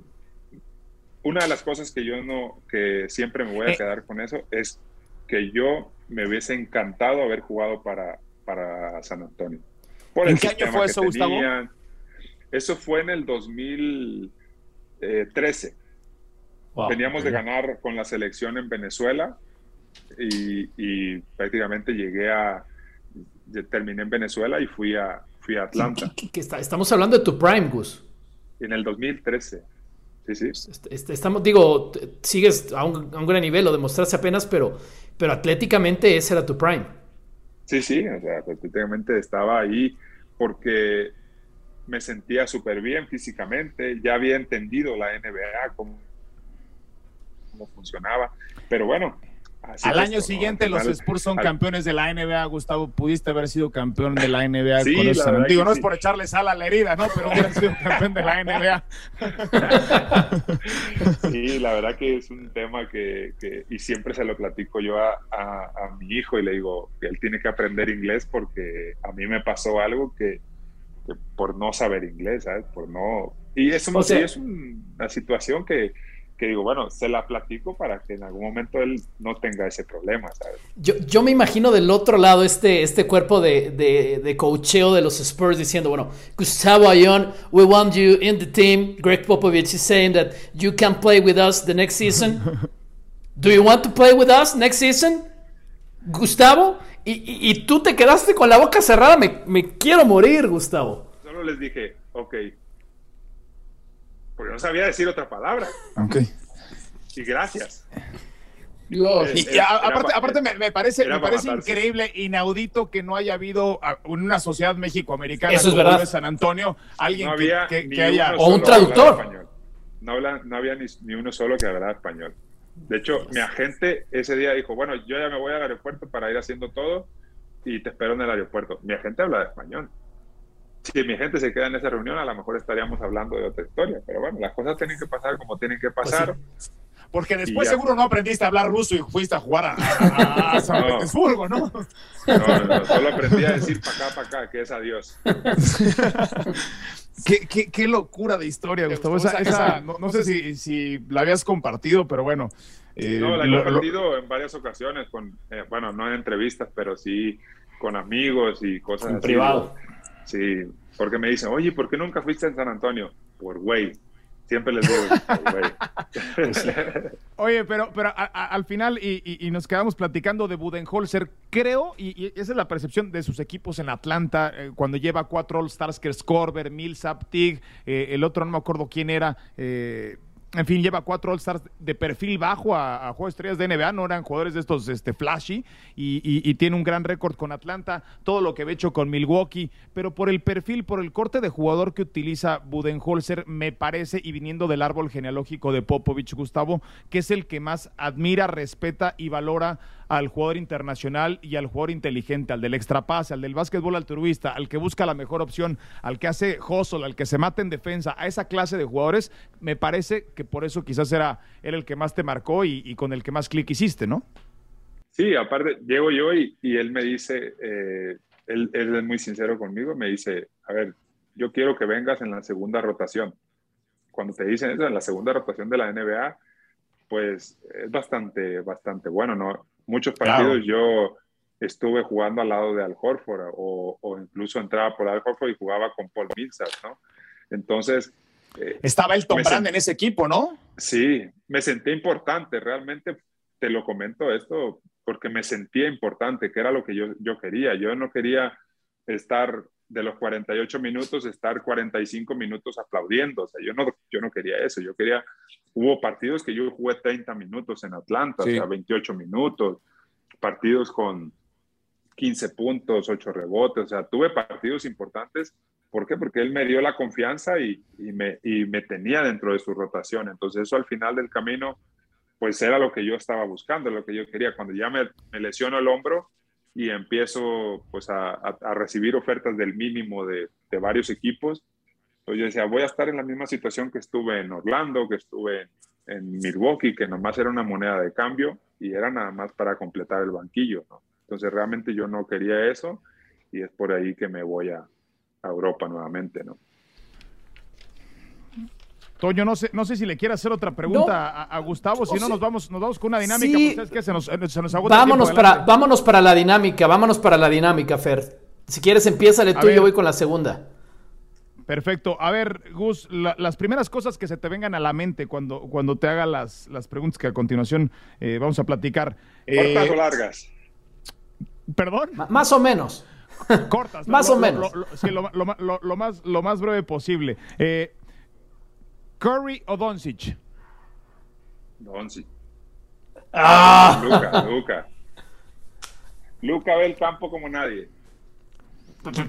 una de las cosas que yo no, que siempre me voy a eh. quedar con eso es que yo me hubiese encantado haber jugado para, para San Antonio. ¿En qué año fue eso, Gustavo? Eso fue en el 2013. Veníamos de ganar con la selección en Venezuela y, prácticamente llegué a, terminé en Venezuela y fui a, fui a Atlanta. estamos hablando de tu prime, Gus. En el 2013. Sí, sí. Estamos, digo, sigues a un, gran nivel, lo demostraste apenas, pero, pero atléticamente ese era tu prime. Sí, sí, o sea, atléticamente estaba ahí porque me sentía súper bien físicamente, ya había entendido la NBA, cómo, cómo funcionaba, pero bueno, al año siguiente los Spurs son campeones de la NBA, Gustavo. Pudiste haber sido campeón de la NBA con eso. Digo, no es por echarle sal a la herida, ¿no? Pero hubiera sido campeón de la NBA. Sí, la verdad que es un tema que, y siempre se lo platico yo a, mi hijo y le digo que él tiene que aprender inglés porque a mí me pasó algo que, por no saber inglés, ¿sabes? Por no... Y eso es una situación que que digo, bueno, se la platico para que en algún momento él no tenga ese problema, ¿sabes? Yo, yo me imagino del otro lado este, este cuerpo de, de, de coacheo de los Spurs diciendo, bueno, Gustavo Ayón, we want you in the team. Greg Popovich is saying that you can play with us the next season. Do you want to play with us next season? Gustavo, y, y, tú te quedaste con la boca cerrada, me, me quiero morir, Gustavo. Solo les dije, ok, porque no sabía decir otra palabra. Ok. Y gracias. y, aparte, me, parece, me parece increíble, inaudito que no haya habido en una sociedad México-americana Eso es verdad. San Antonio alguien que, haya... O un traductor. No, no había ni, uno solo que hablara español. De hecho, mi agente ese día dijo, bueno, yo ya me voy al aeropuerto para ir haciendo todo y te espero en el aeropuerto. Mi agente habla de español si mi gente se queda en esa reunión, a lo mejor estaríamos hablando de otra historia. Pero bueno, las cosas tienen que pasar como tienen que pues pasar. Porque después seguro no aprendiste a hablar ruso y fuiste a jugar a, San Petersburgo, ¿no? ¿no? No, solo aprendí a decir para acá, para acá, que es adiós. qué, qué, locura de historia, Gustavo. Esa, no, sé si, si, la habías compartido, pero bueno. Eh, no, la he compartido en varias ocasiones, con, eh, bueno, no en entrevistas, pero sí con amigos y cosas en privado. Sí, porque me dicen, oye, ¿por qué nunca fuiste en San Antonio? Por güey. Siempre les digo, güey. Pues oye, pero, pero al final, y, nos quedamos platicando de Budenholzer, creo, y, esa es la percepción de sus equipos en Atlanta, eh, cuando lleva cuatro All-Stars, que es Corber, Millsap, Tig, eh, el otro no me acuerdo quién era, eh, en fin, lleva cuatro All-Stars de perfil bajo a, a juegos estrellas de NBA, no eran jugadores de estos este, flashy, y, tiene un gran récord con Atlanta, todo lo que ha hecho con Milwaukee, pero por el perfil, por el corte de jugador que utiliza Budenholzer, me parece, y viniendo del árbol genealógico de Popovich, Gustavo, que es el que más admira, respeta y valora al jugador internacional y al jugador inteligente, al del extrapase, al del básquetbol altruista, al que busca la mejor opción, al que hace hustle, al que se mata en defensa, a esa clase de jugadores, me parece que por eso quizás era, el que más te marcó y, con el que más clic hiciste, ¿no? Sí, aparte, llego yo y, él me dice, eh, él, es muy sincero conmigo, me dice, a ver, yo quiero que vengas en la segunda rotación. Cuando te dicen eso, en la segunda rotación de la NBA, pues es bastante, bastante bueno, ¿no? Muchos partidos yo estuve jugando al lado de Al Horford o, incluso entraba por Al Horford y jugaba con Paul Millsap, ¿no? Entonces... Eh, Estaba el Tom Brand en ese equipo, ¿no? Sí, me sentí importante, realmente te lo comento esto porque me sentía importante, que era lo que yo, yo quería. Yo no quería estar de los 48 minutos, estar 45 minutos aplaudiendo. O sea, yo no, yo no quería eso. Yo quería Hubo partidos que yo jugué 30 minutos en Atlanta, o sea, 28 minutos, partidos con 15 puntos, 8 rebotes, o sea, tuve partidos importantes ¿Por qué? Porque él me dio la confianza y, me, me tenía dentro de su rotación. Entonces eso al final del camino, pues era lo que yo estaba buscando, lo que yo quería. Cuando ya me, me lesiono el hombro y empiezo pues a, recibir ofertas del mínimo de, varios equipos, pues yo decía, voy a estar en la misma situación que estuve en Orlando, que estuve en, Milwaukee, que nomás era una moneda de cambio y era nada más para completar el banquillo. Entonces realmente yo no quería eso y es por ahí que me voy a, Europa nuevamente, ¿no? Toño, no sé, no sé si le quiere hacer otra pregunta a, Gustavo, si no nos vamos, nos vamos con una dinámica, sí. que se nos, se nos vámonos para, vámonos para la dinámica, vámonos para la dinámica, Fer. Si quieres, empieza tú y yo voy con la segunda. Perfecto. A ver, Gus, las primeras cosas que se te vengan a la mente cuando, cuando te haga las, las preguntas que a continuación eh, vamos a platicar. ¿Cortas o eh, largas? ¿Perdón? más o menos. Cortas. más o menos. Lo, más, lo más breve posible. Eh, ¿Curry o Doncic? Doncic. ¡Ah! Luca, Luca. Luca ve el campo como nadie.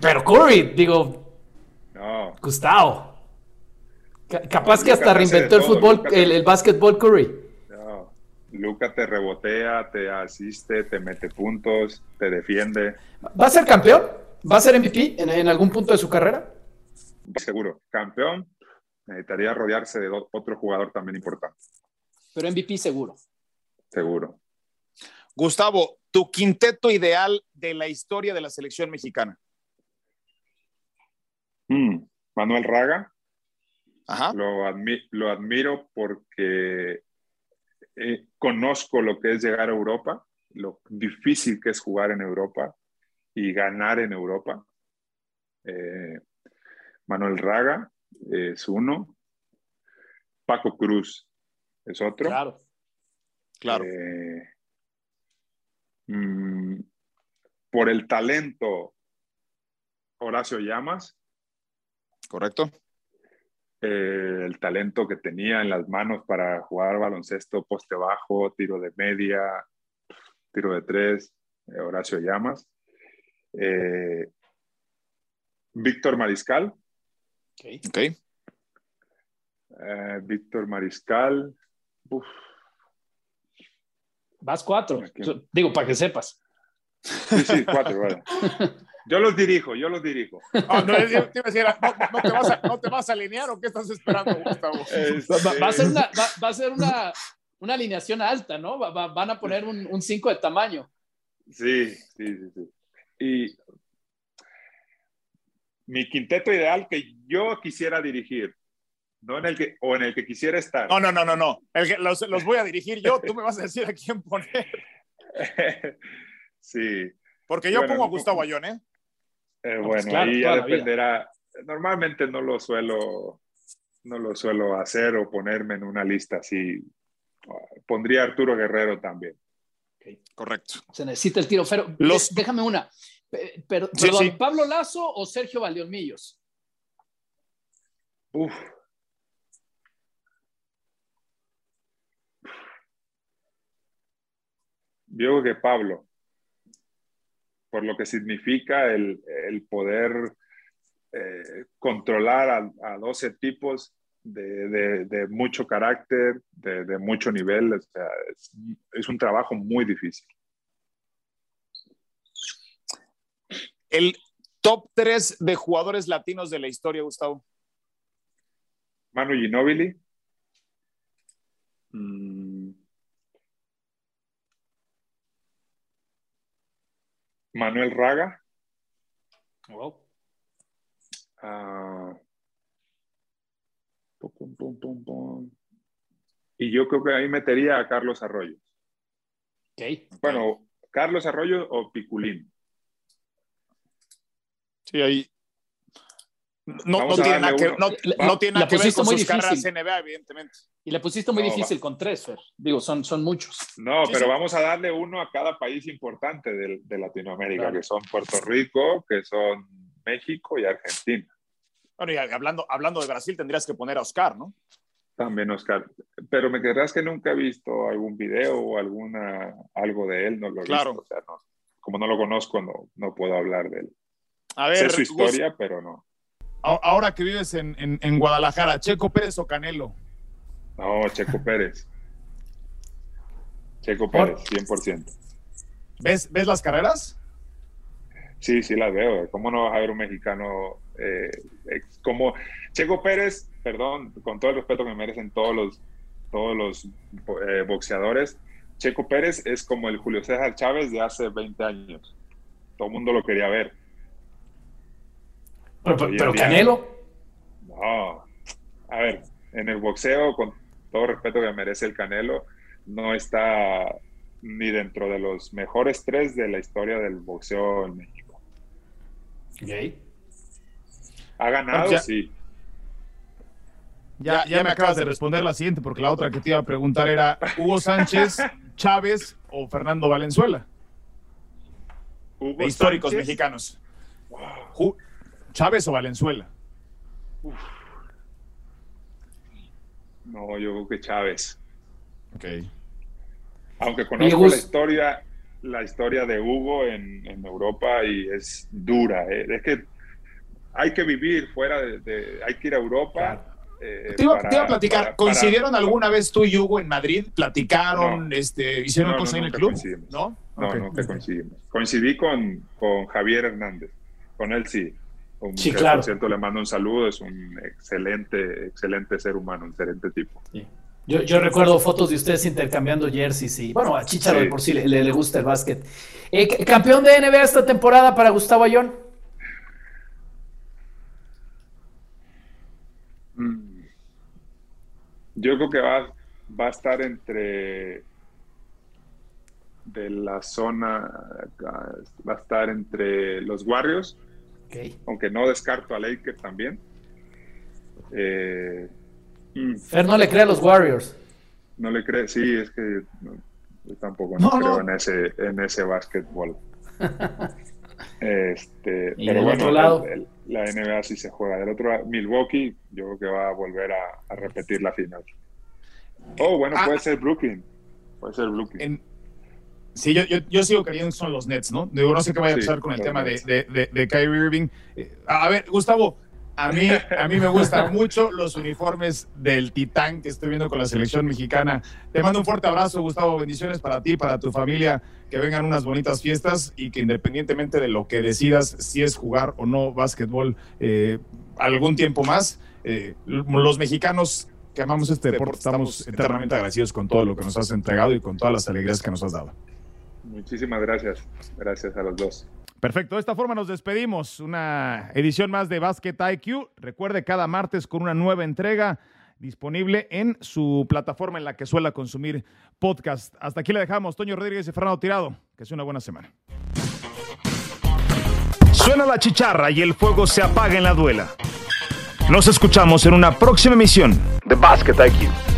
Pero Curry, digo, no. Gustavo. capaz que hasta reinventó el fútbol, el, el básquetbol Curry. No. Luca te rebotea, te asiste, te mete puntos, te defiende. ¿Va a ser campeón? ¿Va a ser MVP en, algún punto de su carrera? Seguro. Campeón, necesitaría rodearse de otro jugador también importante. Pero MVP seguro. Seguro. Gustavo, tu quinteto ideal de la historia de la selección mexicana. Mm, Manuel Raga. Lo, admiro porque eh, conozco lo que es llegar a Europa, lo difícil que es jugar en Europa y ganar en Europa. Eh, Manuel Raga es uno. Paco Cruz es otro. Claro. Claro. Eh, mm, por el talento, Horacio Llamas correcto. Eh, el talento que tenía en las manos para jugar baloncesto, poste bajo, tiro de media, tiro de tres, eh, Horacio Llamas. Eh, Víctor Mariscal. Ok. Víctor Mariscal. Vas cuatro. Digo, para que sepas. Sí, sí, cuatro, vale. Yo los dirijo, yo los dirijo. no, te vas a, alinear o qué estás esperando, Gustavo? Va, a ser una, va, a ser una, una alineación alta, ¿no? van a poner un 5 de tamaño. Sí, sí, sí, sí. Y mi quinteto ideal que yo quisiera dirigir, no en el que, o en el que quisiera estar. No, no, no, no, no. los, los voy a dirigir yo, tú me vas a decir a quién poner. sí. Porque yo pongo a Gustavo Ayón, ¿eh? Eh, pues bueno, ahí ya dependerá. Normalmente no lo suelo, no lo suelo hacer o ponerme en una lista así. Pondría Arturo Guerrero también. Correcto. Se necesita el tiro. Pero déjame una. Pero, ¿Pablo Lazo o Sergio Valdeolmillos? Uf. Yo que Pablo por lo que significa el, poder eh, controlar a, 12 tipos de, mucho carácter, de, mucho nivel. es, un trabajo muy difícil. El top 3 de jugadores latinos de la historia, Gustavo. Manu Ginobili. Mm. Manuel Raga. Ah, y yo creo que ahí metería a Carlos Arroyo. Bueno, Carlos Arroyo o Piculín. Sí, ahí. No, tiene nada que, no, tiene nada que ver con sus carreras NBA, evidentemente. Y le pusiste muy difícil con tres, Fer. Digo, son, son muchos. No, pero vamos a darle uno a cada país importante de, de Latinoamérica, que son Puerto Rico, que son México y Argentina. Bueno, y hablando, hablando de Brasil, tendrías que poner a Oscar, ¿no? También Oscar. Pero me querrás que nunca he visto algún video o alguna, algo de él, no lo he claro. visto. O sea, como no lo conozco, no, no puedo hablar de él. A ver, sé su historia, pero no. ahora que vives en, en, Guadalajara, ¿Checo Pérez o Canelo? No, Checo Pérez. Checo Pérez, 100%. ¿Ves, ¿Ves las carreras? Sí, sí las veo. ¿Cómo no vas a ver un mexicano eh, como Checo Pérez? Perdón, con todo el respeto que me merecen todos los, todos los eh, boxeadores, Checo Pérez es como el Julio César Chávez de hace 20 años. Todo el mundo lo quería ver. Pero, Canelo. No. A ver, en el boxeo, con todo respeto que merece el Canelo, no está ni dentro de los mejores tres de la historia del boxeo en México. ¿Ha ganado? sí. Ya, ya me acabas de responder la siguiente, porque la otra que te iba a preguntar era Hugo Sánchez, Chávez o Fernando Valenzuela. históricos mexicanos. ¿Chávez o Valenzuela? No, yo creo que Chávez. Ok. Aunque conozco la historia, la historia de Hugo en, Europa y es dura. ¿eh? Es que hay que vivir fuera de, hay que ir a Europa. Eh, te, iba, a platicar, ¿coincidieron alguna vez tú y Hugo en Madrid? ¿Platicaron? este, ¿Hicieron cosas en el club? No, no, no coincidimos. Coincidí con, con Javier Hernández, con él sí. Sí, claro. Por cierto, le mando un saludo, es un excelente, excelente ser humano, un excelente tipo. Yo, yo, recuerdo fotos de ustedes intercambiando jerseys y, bueno, a Chicharo por sí le, le, gusta el básquet. Eh, ¿Campeón de NBA esta temporada para Gustavo Ayón? Mm. Yo creo que va, va a estar entre de la zona, va a estar entre los Warriors, aunque no descarto a Lakers también. Eh, mm. Fer no le cree a los Warriors. No le cree, sí, es que yo tampoco no, creo en ese en ese básquetbol. este, pero bueno, lado? la NBA sí se juega. Del otro lado, Milwaukee, yo creo que va a volver a, repetir la final. Oh, bueno, ah. puede ser Brooklyn. Puede ser Brooklyn. Sí, yo, yo, sigo creyendo que son los Nets, ¿no? Digo, no sé qué vaya a pasar con el tema de, de, de, Kyrie Irving. Eh, a ver, Gustavo, a mí, a mí me gustan mucho los uniformes del Titán que estoy viendo con la selección mexicana. Te mando un fuerte abrazo, Gustavo. Bendiciones para ti, para tu familia. Que vengan unas bonitas fiestas y que independientemente de lo que decidas, si es jugar o no básquetbol eh, algún tiempo más, eh, los mexicanos que amamos este deporte estamos eternamente agradecidos con todo lo que nos has entregado y con todas las alegrías que nos has dado. Muchísimas gracias. Gracias a los dos. Perfecto, de esta forma nos despedimos. Una edición más de Basket IQ. Recuerde cada martes con una nueva entrega disponible en su plataforma en la que suela consumir podcast. Hasta aquí le dejamos. Toño Rodríguez y Fernando Tirado. Que sea una buena semana. Suena la chicharra y el fuego se apaga en la duela. Nos escuchamos en una próxima emisión de Basket IQ.